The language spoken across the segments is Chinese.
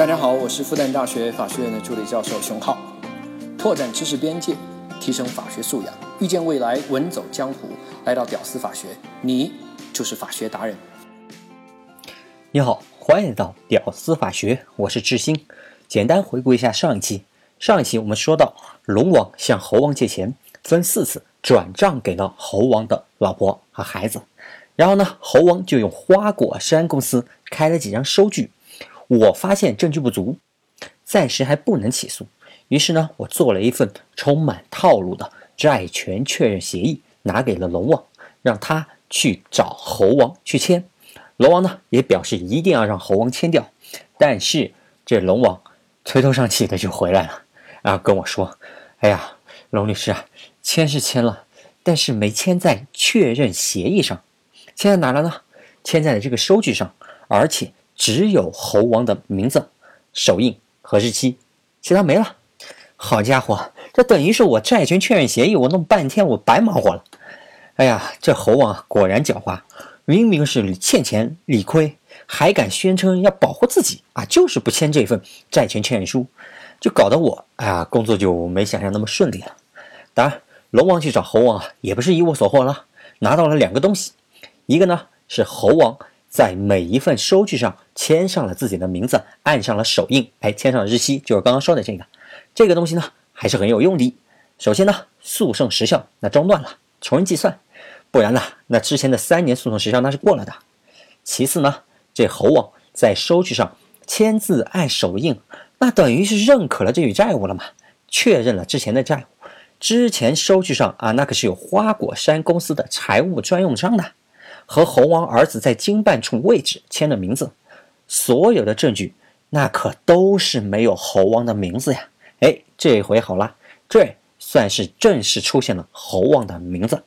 大家好，我是复旦大学法学院的助理教授熊浩，拓展知识边界，提升法学素养，遇见未来，稳走江湖。来到屌丝法学，你就是法学达人。你好，欢迎来到屌丝法学，我是志新。简单回顾一下上一期，上一期我们说到龙王向猴王借钱，分四次转账给了猴王的老婆和孩子，然后呢，猴王就用花果山公司开了几张收据。我发现证据不足，暂时还不能起诉。于是呢，我做了一份充满套路的债权确认协议，拿给了龙王，让他去找猴王去签。龙王呢，也表示一定要让猴王签掉。但是这龙王垂头丧气的就回来了，然后跟我说：“哎呀，龙律师啊，签是签了，但是没签在确认协议上，签在哪了呢？签在了这个收据上，而且。”只有猴王的名字、手印和日期，其他没了。好家伙，这等于是我债权确认协议，我弄半天我白忙活了。哎呀，这猴王果然狡猾，明明是欠钱理亏，还敢宣称要保护自己啊，就是不签这份债权确认书，就搞得我哎呀，工作就没想象那么顺利了。当然，龙王去找猴王啊，也不是一无所获了，拿到了两个东西，一个呢是猴王。在每一份收据上签上了自己的名字，按上了手印，哎，签上了日期，就是刚刚说的这个。这个东西呢，还是很有用的。首先呢，诉讼时效那中断了，重新计算，不然呢，那之前的三年诉讼时效那是过了的。其次呢，这猴王在收据上签字按手印，那等于是认可了这笔债务了嘛，确认了之前的债务。之前收据上啊，那可是有花果山公司的财务专用章的。和猴王儿子在经办处位置签了名字，所有的证据那可都是没有猴王的名字呀！哎，这回好了，这算是正式出现了猴王的名字。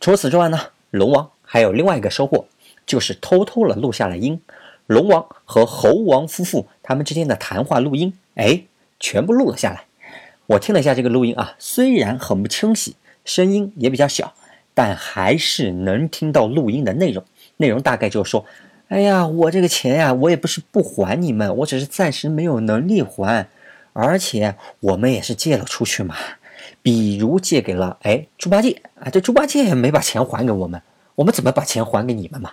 除此之外呢，龙王还有另外一个收获，就是偷偷的录下了音，龙王和猴王夫妇他们之间的谈话录音，哎，全部录了下来。我听了一下这个录音啊，虽然很不清晰，声音也比较小。但还是能听到录音的内容，内容大概就是说：“哎呀，我这个钱呀，我也不是不还你们，我只是暂时没有能力还，而且我们也是借了出去嘛。比如借给了哎猪八戒啊，这猪八戒也没把钱还给我们，我们怎么把钱还给你们嘛？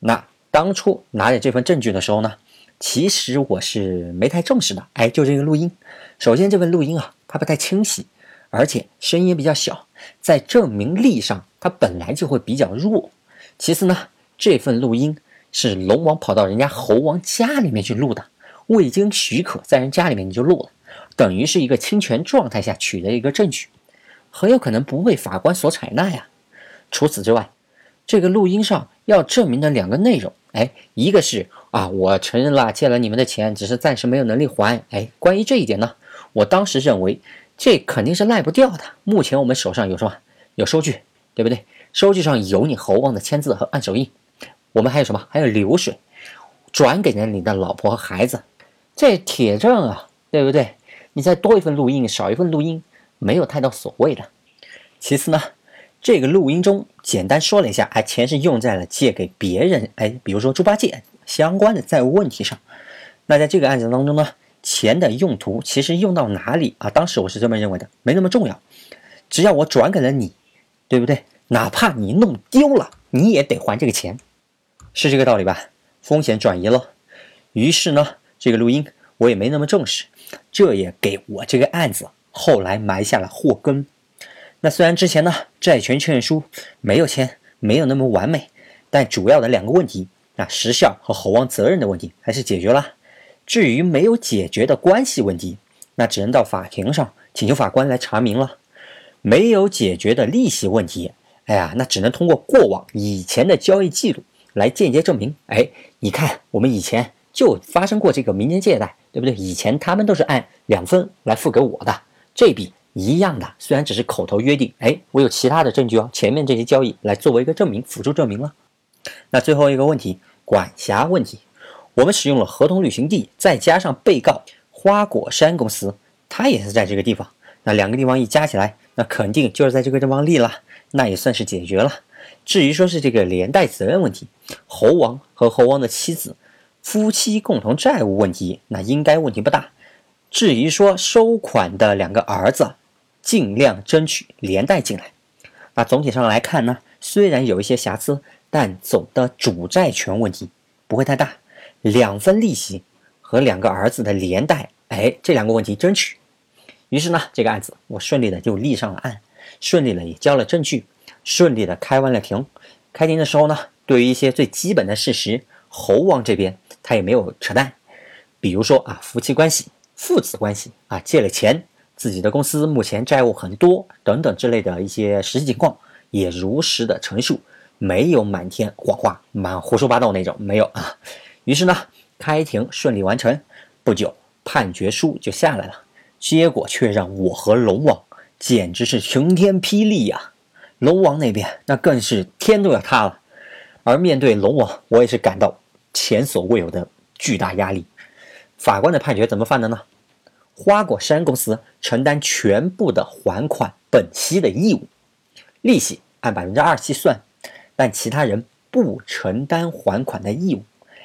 那当初拿着这份证据的时候呢，其实我是没太重视的。哎，就这个录音，首先这份录音啊，它不太清晰。”而且声音也比较小，在证明力上，它本来就会比较弱。其次呢，这份录音是龙王跑到人家猴王家里面去录的，未经许可在人家里面你就录了，等于是一个侵权状态下取得一个证据，很有可能不被法官所采纳呀。除此之外，这个录音上要证明的两个内容，哎，一个是啊，我承认了借了你们的钱，只是暂时没有能力还。哎，关于这一点呢，我当时认为。这肯定是赖不掉的。目前我们手上有什么？有收据，对不对？收据上有你猴王的签字和按手印。我们还有什么？还有流水，转给了你的老婆和孩子。这铁证啊，对不对？你再多一份录音，少一份录音，没有太大所谓的。其次呢，这个录音中简单说了一下，哎，钱是用在了借给别人，哎，比如说猪八戒相关的债务问题上。那在这个案子当中呢？钱的用途其实用到哪里啊？当时我是这么认为的，没那么重要，只要我转给了你，对不对？哪怕你弄丢了，你也得还这个钱，是这个道理吧？风险转移了。于是呢，这个录音我也没那么重视，这也给我这个案子后来埋下了祸根。那虽然之前呢债权确认书没有签，没有那么完美，但主要的两个问题啊，时效和猴王责任的问题还是解决了。至于没有解决的关系问题，那只能到法庭上请求法官来查明了。没有解决的利息问题，哎呀，那只能通过过往以前的交易记录来间接证明。哎，你看我们以前就发生过这个民间借贷，对不对？以前他们都是按两分来付给我的，这笔一样的，虽然只是口头约定，哎，我有其他的证据哦，前面这些交易来作为一个证明，辅助证明了。那最后一个问题，管辖问题。我们使用了合同履行地，再加上被告花果山公司，他也是在这个地方。那两个地方一加起来，那肯定就是在这个地方立了，那也算是解决了。至于说是这个连带责任问题，猴王和猴王的妻子夫妻共同债务问题，那应该问题不大。至于说收款的两个儿子，尽量争取连带进来。那总体上来看呢，虽然有一些瑕疵，但总的主债权问题不会太大。两分利息和两个儿子的连带，哎，这两个问题争取。于是呢，这个案子我顺利的就立上了案，顺利的也交了证据，顺利的开完了庭。开庭的时候呢，对于一些最基本的事实，侯王这边他也没有扯淡。比如说啊，夫妻关系、父子关系啊，借了钱，自己的公司目前债务很多等等之类的一些实际情况，也如实的陈述，没有满天谎话、满胡说八道那种，没有啊。于是呢，开庭顺利完成，不久判决书就下来了。结果却让我和龙王简直是晴天霹雳呀！龙王那边那更是天都要塌了。而面对龙王，我也是感到前所未有的巨大压力。法官的判决怎么判的呢？花果山公司承担全部的还款本息的义务，利息按百分之二计算，但其他人不承担还款的义务，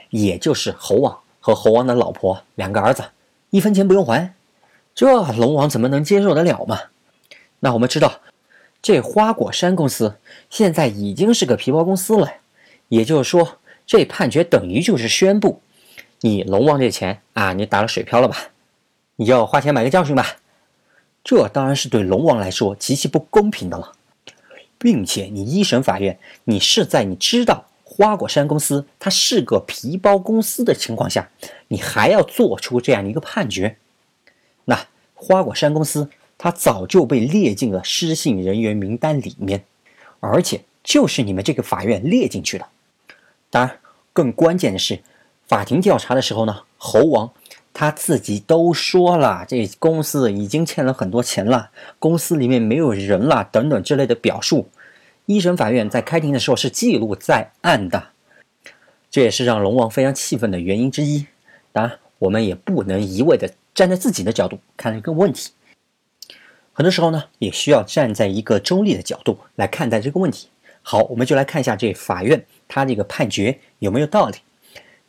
也就是猴王和猴王的老婆两个儿子，一分钱不用还。这龙王怎么能接受得了嘛？那我们知道，这花果山公司现在已经是个皮包公司了，也就是说，这判决等于就是宣布，你龙王这钱啊，你打了水漂了吧？你要花钱买个教训吧？这当然是对龙王来说极其不公平的了，并且你一审法院，你是在你知道花果山公司它是个皮包公司的情况下，你还要做出这样一个判决。那花果山公司，它早就被列进了失信人员名单里面，而且就是你们这个法院列进去的。当然，更关键的是，法庭调查的时候呢，猴王他自己都说了，这公司已经欠了很多钱了，公司里面没有人了，等等之类的表述。一审法院在开庭的时候是记录在案的，这也是让龙王非常气愤的原因之一。当然，我们也不能一味的。站在自己的角度看一个问题，很多时候呢，也需要站在一个中立的角度来看待这个问题。好，我们就来看一下这法院他这个判决有没有道理。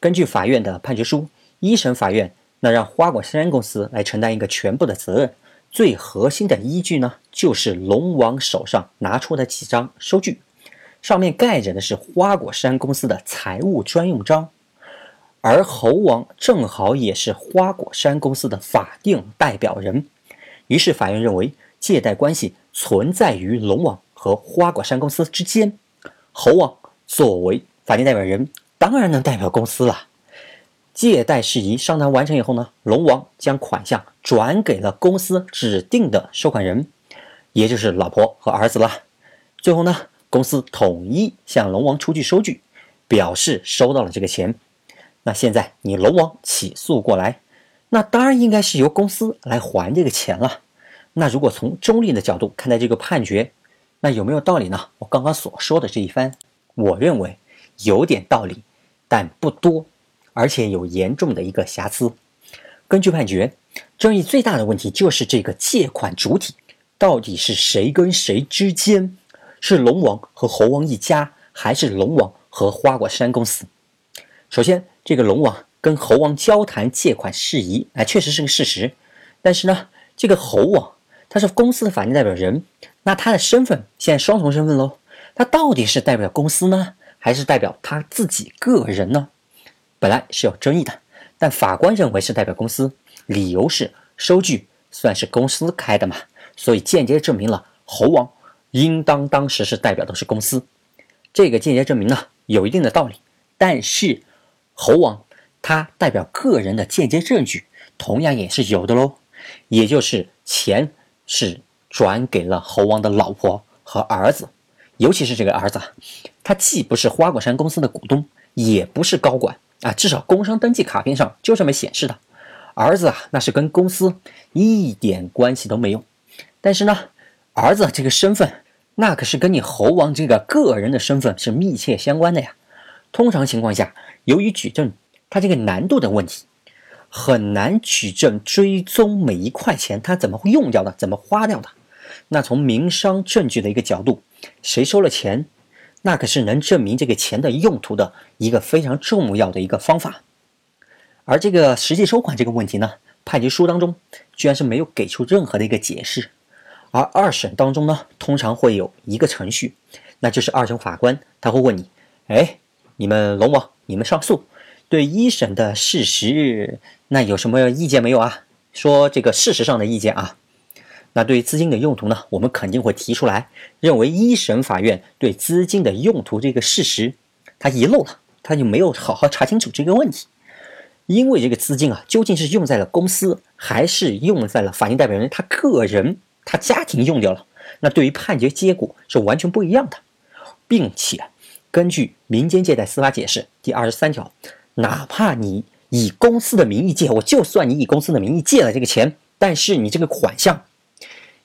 根据法院的判决书，一审法院那让花果山公司来承担一个全部的责任，最核心的依据呢，就是龙王手上拿出的几张收据，上面盖着的是花果山公司的财务专用章。而猴王正好也是花果山公司的法定代表人，于是法院认为借贷关系存在于龙王和花果山公司之间。猴王作为法定代表人，当然能代表公司了。借贷事宜商谈完成以后呢，龙王将款项转给了公司指定的收款人，也就是老婆和儿子了。最后呢，公司统一向龙王出具收据，表示收到了这个钱。那现在你龙王起诉过来，那当然应该是由公司来还这个钱了。那如果从中立的角度看待这个判决，那有没有道理呢？我刚刚所说的这一番，我认为有点道理，但不多，而且有严重的一个瑕疵。根据判决，争议最大的问题就是这个借款主体到底是谁跟谁之间，是龙王和猴王一家，还是龙王和花果山公司？首先。这个龙王跟猴王交谈借款事宜，哎，确实是个事实。但是呢，这个猴王他是公司的法定代表人，那他的身份现在双重身份喽。他到底是代表公司呢，还是代表他自己个人呢？本来是有争议的，但法官认为是代表公司，理由是收据算是公司开的嘛，所以间接证明了猴王应当当时是代表的是公司。这个间接证明呢，有一定的道理，但是。猴王他代表个人的间接证据，同样也是有的喽。也就是钱是转给了猴王的老婆和儿子，尤其是这个儿子，他既不是花果山公司的股东，也不是高管啊，至少工商登记卡片上就这么显示的。儿子啊，那是跟公司一点关系都没有。但是呢，儿子这个身份，那可是跟你猴王这个个人的身份是密切相关的呀。通常情况下。由于举证，它这个难度的问题，很难举证追踪每一块钱它怎么会用掉的，怎么花掉的。那从民商证据的一个角度，谁收了钱，那可是能证明这个钱的用途的一个非常重要的一个方法。而这个实际收款这个问题呢，判决书当中居然是没有给出任何的一个解释。而二审当中呢，通常会有一个程序，那就是二审法官他会问你：哎，你们龙王，你们上诉对一审的事实，那有什么意见没有啊？说这个事实上的意见啊。那对于资金的用途呢，我们肯定会提出来，认为一审法院对资金的用途这个事实，他遗漏了，他就没有好好查清楚这个问题。因为这个资金啊，究竟是用在了公司，还是用在了法定代表人他个人、他家庭用掉了？那对于判决结果是完全不一样的。并且，根据民间借贷司法解释第二十三条，哪怕你以公司的名义借，我就算你以公司的名义借了这个钱，但是你这个款项。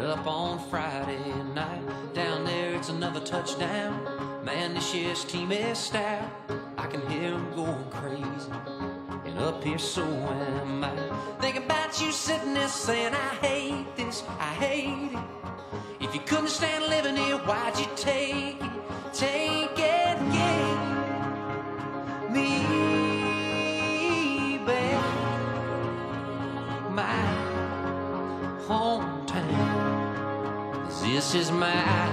up on Friday night. Down there, it's another touchdown. Man, this year's team is stout. I can hear them going crazy. And up here, so am I. Thinking about you sitting there saying, I hate this, I hate it. If you couldn't stand living here, why'd you? Take Is my.